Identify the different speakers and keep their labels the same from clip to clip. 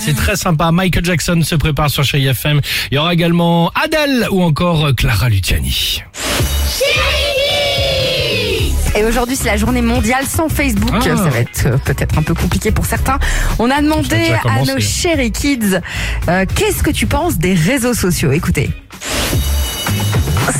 Speaker 1: C'est très sympa. Michael Jackson se prépare sur Chérie FM. Il y aura également Adèle ou encore Clara Luciani.
Speaker 2: Et aujourd'hui, c'est la journée mondiale sans Facebook.
Speaker 1: Ah.
Speaker 2: Ça va être euh, peut-être un peu compliqué pour certains. On a demandé à nos chéri kids euh, qu'est-ce que tu penses des réseaux sociaux? Écoutez.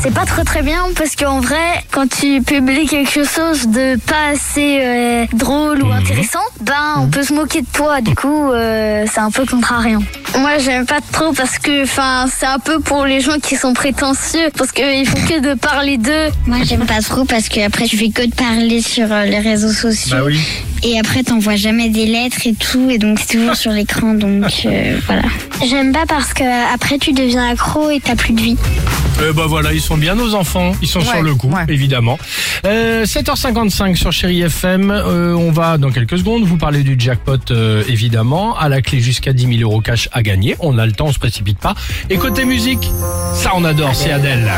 Speaker 3: C'est pas très très bien parce qu'en vrai, quand tu publies quelque chose de pas assez euh, drôle ou intéressant, ben on peut se moquer de toi. Du coup, euh, c'est un peu contrariant. Moi, j'aime pas trop parce que, enfin, c'est un peu pour les gens qui sont prétentieux parce qu'ils font que de parler d'eux.
Speaker 4: Moi, j'aime pas trop parce que après, tu fais que de parler sur euh, les réseaux sociaux.
Speaker 1: Bah oui.
Speaker 4: Et après, t'envoies jamais des lettres et tout. Et donc, c'est toujours sur l'écran. Donc, euh, voilà. J'aime pas parce que après, tu deviens accro et t'as plus de vie.
Speaker 1: Euh, bah voilà, ils sont bien nos enfants. Ils sont
Speaker 2: Ouais,
Speaker 1: sur le coup,
Speaker 2: ouais.
Speaker 1: évidemment. Euh, 7h55 sur Chérie FM. Euh, on va dans quelques secondes vous parler du jackpot, euh, évidemment. À la clé jusqu'à 10 000 euros cash à gagner. On a le temps, on se précipite pas. Et côté musique, ça on adore, c'est Adèle.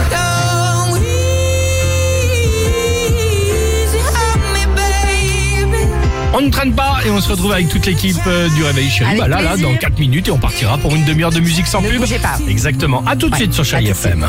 Speaker 1: On ne traîne pas et on se retrouve avec toute l'équipe euh, du Réveil Chéri. Bah là, là, dans 4 minutes et on partira pour une demi-heure de musique sans
Speaker 2: Ne
Speaker 1: pub.
Speaker 2: pas.
Speaker 1: Exactement. À tout de
Speaker 2: Ouais,
Speaker 1: suite sur Chéri. FM.